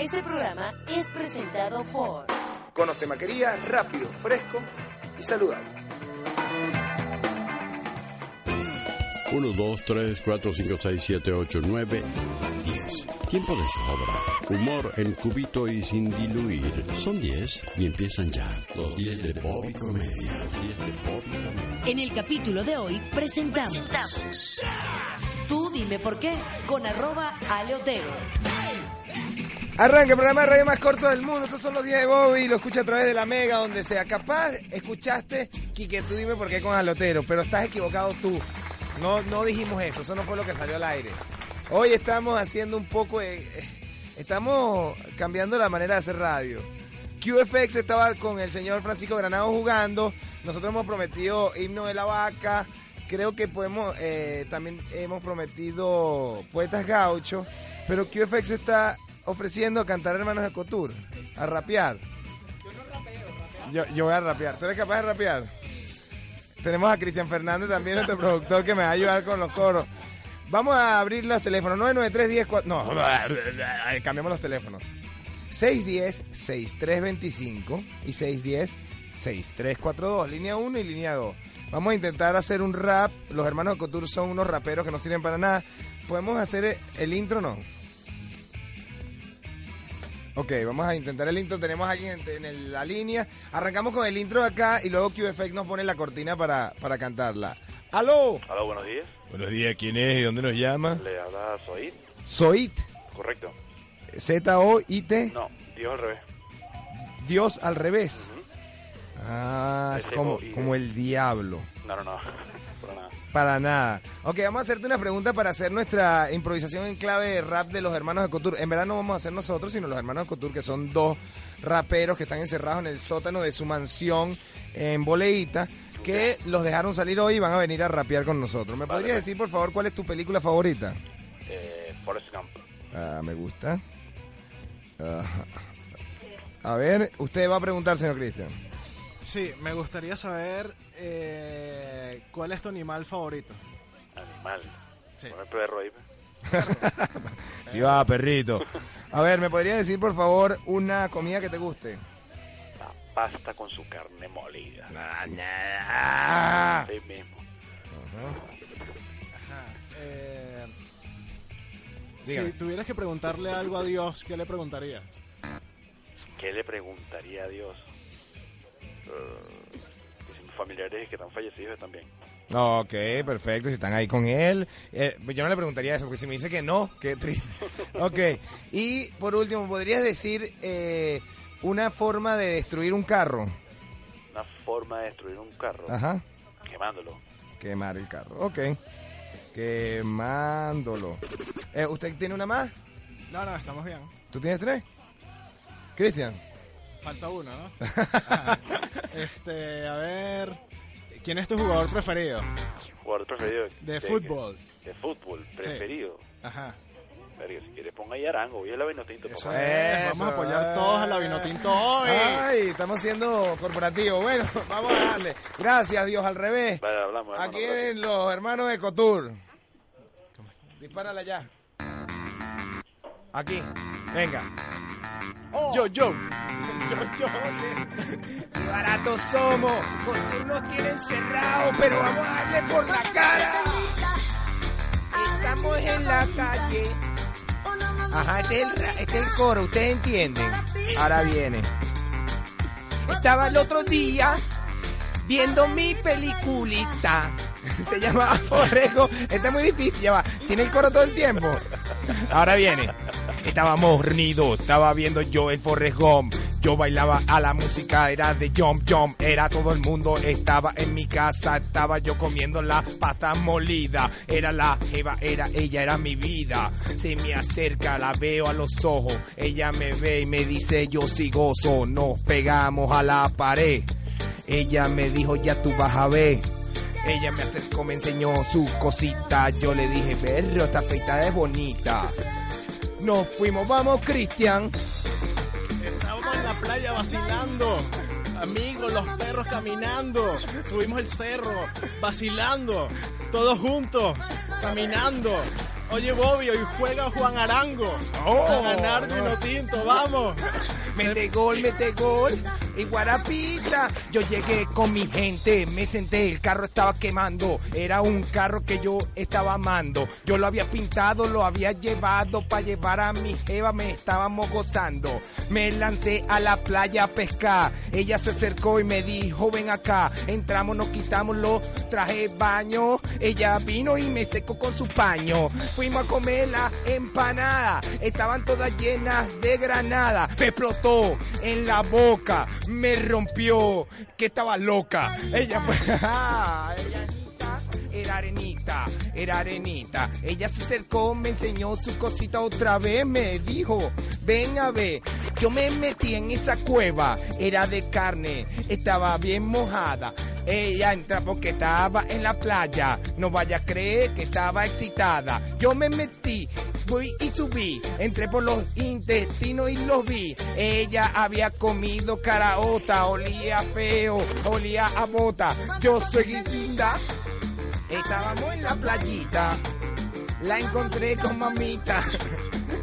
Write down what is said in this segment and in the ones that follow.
Este programa es presentado por Conos Temaquería, rápido, fresco y saludable. 1, 2, 3, 4, 5, 6, 7, 8, 9, 10. Tiempo de sobra. Humor en cubito y sin diluir. Son 10 y empiezan ya. Los 10 de Bobby Comedia. Los 10 de Bobby Comedia. En el capítulo de hoy presentamos. Tú dime por qué con arroba aleotero. Arranca el programa de radio más corto del mundo. Estos son los 10 de Bobby. Lo escucha a través de la Mega, donde sea. Capaz escuchaste, Quique, tú dime por qué con Alotero, pero estás equivocado tú. No, no dijimos eso, eso no fue lo que salió al aire. Hoy estamos haciendo un poco de... Estamos cambiando la manera de hacer radio. QFX estaba con el señor Francisco Granado jugando. Nosotros hemos prometido himno de la vaca. Creo que podemos, eh, también hemos prometido poetas gauchos. Pero QFX está ofreciendo a cantar hermanos de Cotur, a rapear. Yo, yo voy a rapear. ¿Tú eres capaz de rapear? Tenemos a Cristian Fernández también, nuestro productor, que me va a ayudar con los coros. Vamos a abrir los teléfonos. 993 No, cambiamos los teléfonos. 610-6325 y 610-6342. Línea 1 y línea 2. Vamos a intentar hacer un rap. Los hermanos de Couture son unos raperos que no sirven para nada. ¿Podemos hacer el intro no? Ok, vamos a intentar el intro. Tenemos a alguien en, en la línea. Arrancamos con el intro de acá y luego QFX nos pone la cortina para, para cantarla. ¡Aló! Aló, buenos días. Buenos días, ¿quién es y dónde nos llama? Le habla Soid. Soit. Correcto. Z-O-I-T. No, Dios al revés. Dios al revés. Ah, es como, como el diablo. No, no, no. Para nada. Ok, vamos a hacerte una pregunta para hacer nuestra improvisación en clave de rap de los hermanos de Couture. En verdad no vamos a hacer nosotros, sino los hermanos de Couture, que son dos raperos que están encerrados en el sótano de su mansión en Boleíta, que los dejaron salir hoy y van a venir a rapear con nosotros. ¿Me Vale, podrías decir, por favor, cuál es tu película favorita? Eh, Forrest Gump. Ah, me gusta. Ah, a ver, usted va a preguntar, señor Cristian. Sí, me gustaría saber eh, cuál es tu animal favorito. Animal. Sí. Perro ahí. Sí va, perrito. A ver, ¿me podría decir, por favor, una comida que te guste? La pasta con su carne molida. Ah. Ahí mismo. Ajá. Eh, si tuvieras que preguntarle algo a Dios, ¿qué le preguntarías? ¿Qué le preguntaría a Dios? Familiares que están fallecidos bien. Ok, perfecto, si están ahí con él. Eh, yo no le preguntaría eso, porque si me dice que no, qué triste. Ok, y por último, ¿podrías decir eh, una forma de destruir un carro? Una forma de destruir un carro. Ajá, Quemándolo. quemar el carro. Ok, quemándolo. Eh, ¿Usted tiene una más? No, no, estamos bien. ¿Tú tienes tres? Cristian. Falta uno, ¿no? Ajá. Este, a ver, ¿quién es tu jugador preferido? Jugador preferido. De fútbol. De fútbol. Preferido. Ajá. Verga, si quieres ponga ahí Arango. Hoy es la Vinotinto. Eso es. Vamos a apoyar todos a la Vinotinto hoy. Ay, estamos siendo corporativos. Bueno, vamos a darle. Gracias, Dios, al revés. Vale, hablamos. hermano, Aquí gracias. los hermanos de Cotur. Dispárala ya. Aquí. Venga. Yo, yo. Yo, Qué baratos somos. Cotur nos tiene encerrados, pero vamos a darle por la cara. Estamos en la calle. Ajá, este es el, este es el coro, ustedes entienden. Ahora viene. Estaba el otro día viendo mi peliculita. Se llama Forrejo. Está muy difícil, ya va. Tiene el coro todo el tiempo. Ahora viene. Estaba mornido, estaba viendo yo el Forrejón. Yo bailaba a la música, era de Jump Jump. Era todo el mundo, estaba en mi casa, estaba yo comiendo la pasta molida. Era la jeva, era ella, era mi vida. Se me acerca, la veo a los ojos. Ella me ve y me dice yo sí gozo. Nos pegamos a la pared. Ella me dijo ya tú vas a ver. Ella me acercó, me enseñó su cosita. Yo le dije, perro, esta peitada es bonita. Nos fuimos, vamos, Cristian. Playa vacilando. Amigos, los perros caminando. Subimos el cerro, vacilando. Todos juntos, caminando. Oye, Bobby, hoy juega Juan Arango. Oh, a ganar vino tinto, vamos. Mete gol, mete gol. Y Guarapita, yo llegué con mi gente, me senté, el carro estaba quemando. Era un carro que yo estaba amando. Yo lo había pintado, lo había llevado para llevar a mi jeva, me estábamos gozando. Me lancé a la playa a pescar. Ella se acercó y me dijo, ven acá. Entramos, nos quitamos los trajes baño. Ella vino y me secó con su paño. Fuimos a comer la empanada. Estaban todas llenas de granada. Me explotó en la boca. Me rompió. Que estaba loca. Ella fue. Ella era arenita, era arenita. Ella se acercó, me enseñó su cosita otra vez, me dijo, ven a ver, yo me metí en esa cueva, era de carne, estaba bien mojada. Ella entra porque estaba en la playa, no vaya a creer que estaba excitada. Yo me metí, fui y subí, entré por los intestinos y los vi. Ella había comido caraota, olía feo, olía a bota. Yo soy linda. Estábamos en la playita. La encontré con mamita.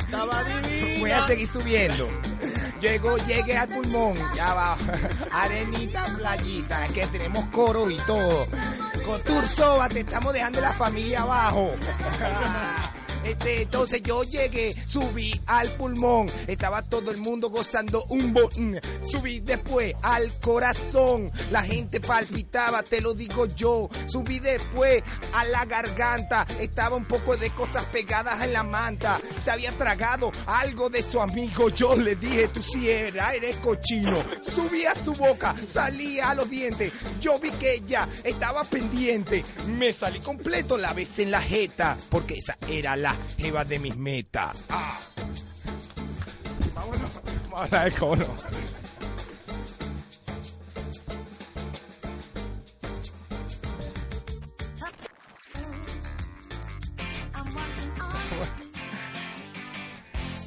Estaba divina. Voy a seguir subiendo. Llego, llegué al pulmón. Ya va. Arenita, playita. Que tenemos coro y todo. Con Tursoba te estamos dejando la familia abajo. Este, entonces yo llegué, subí al pulmón, estaba todo el mundo gozando un bo mm. subí después al corazón, la gente palpitaba, te lo digo yo, subí después a la garganta, estaba un poco de cosas pegadas en la manta, se había tragado algo de su amigo, yo le dije, tú si era, eres cochino, subí a su boca, salía a los dientes, yo vi que ella estaba pendiente, me salí completo, la besé en la jeta, porque esa era la jeva de mis metas. Ah. Vámonos, vamos a hablar de.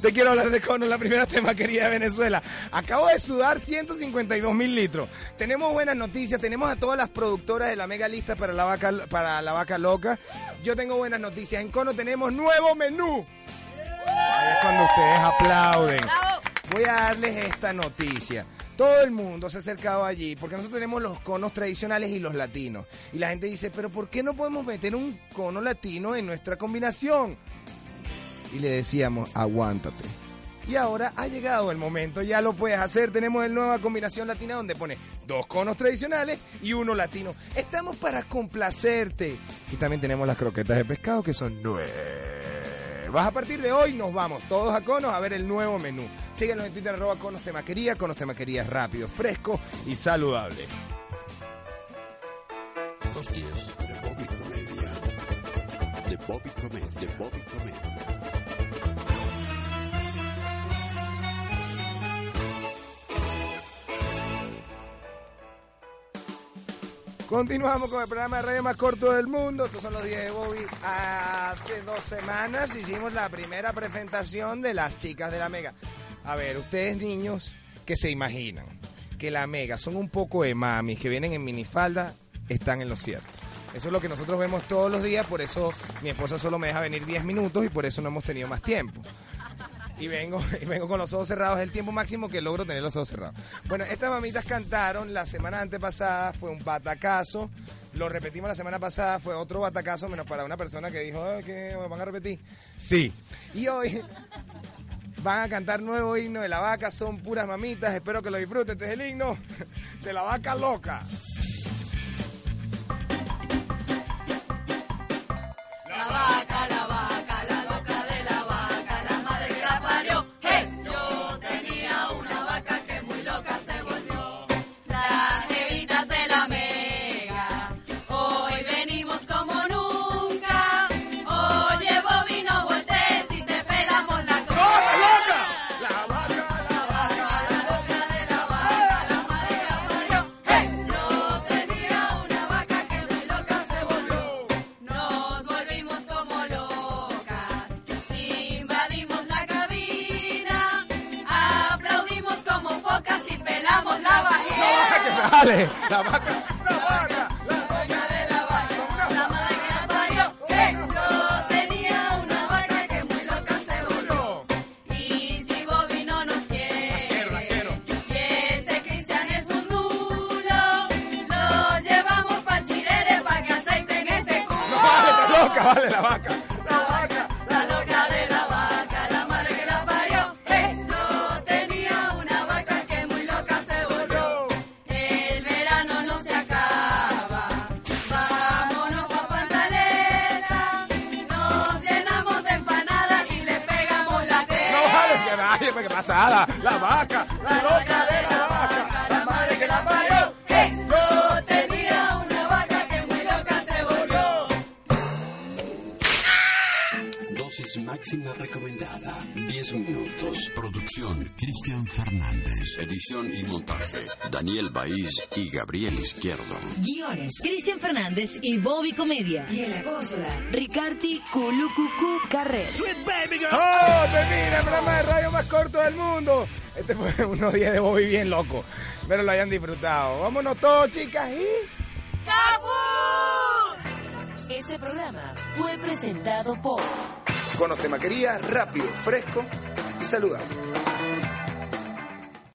Te quiero hablar de cono, la primera temaquería de Venezuela. Acabo de sudar 152 mil litros. Tenemos buenas noticias, tenemos a todas las productoras de la mega lista para la vaca, para la vaca loca. Yo tengo buenas noticias. En cono tenemos nuevo menú. Ahí es cuando ustedes aplauden. Voy a darles esta noticia. Todo el mundo se ha acercado allí porque nosotros tenemos los conos tradicionales y los latinos. Y la gente dice, pero ¿por qué no podemos meter un cono latino en nuestra combinación? y le decíamos, aguántate. Y ahora ha llegado el momento, ya lo puedes hacer. Tenemos el nueva combinación latina donde pone dos conos tradicionales y uno latino. Estamos para complacerte. Y también tenemos las croquetas de pescado que son nuevas. A partir de hoy nos vamos todos a Conos a ver el nuevo menú. Síguenos en Twitter arroba Conos Temaquería. Conos Temaquería rápido, fresco y saludable. Los 10 de Bobby Bobby Bobby. Continuamos con el programa de radio más corto del mundo. Estos son los 10 de Bobby. Hace dos semanas hicimos la primera presentación de las chicas de la Mega. A ver, ustedes niños que se imaginan que la Mega son un poco de mamis que vienen en minifalda, están en lo cierto. Eso es lo que nosotros vemos todos los días, por eso mi esposa solo me deja venir 10 minutos y por eso no hemos tenido más tiempo y vengo, y vengo con los ojos cerrados. Es el tiempo máximo que logro tener los ojos cerrados. Bueno, estas mamitas cantaron la semana antepasada, fue un batacazo. Lo repetimos la semana pasada, fue otro batacazo, menos para una persona que dijo, "Ay, ¿qué? ¿Van a repetir? Sí. Y hoy van a cantar nuevo himno de la vaca, son puras mamitas, espero que lo disfruten. Este es el himno de la vaca loca. La vaca. La loca máxima recomendada. 10 minutos. Producción Cristian Fernández. Edición y montaje Daniel Baís y Gabriel Izquierdo. Guiones. Cristian Fernández y Bobby Comedia. Y en la consola, Ricarti Culucucu Carrer. ¡Oh, termina el programa de radio más corto del mundo! Este fue unos días de Bobby bien loco. Espero lo hayan disfrutado. Vámonos todos, chicas. Y... Este programa fue presentado por Conos Temaquería, rápido, fresco y saludable.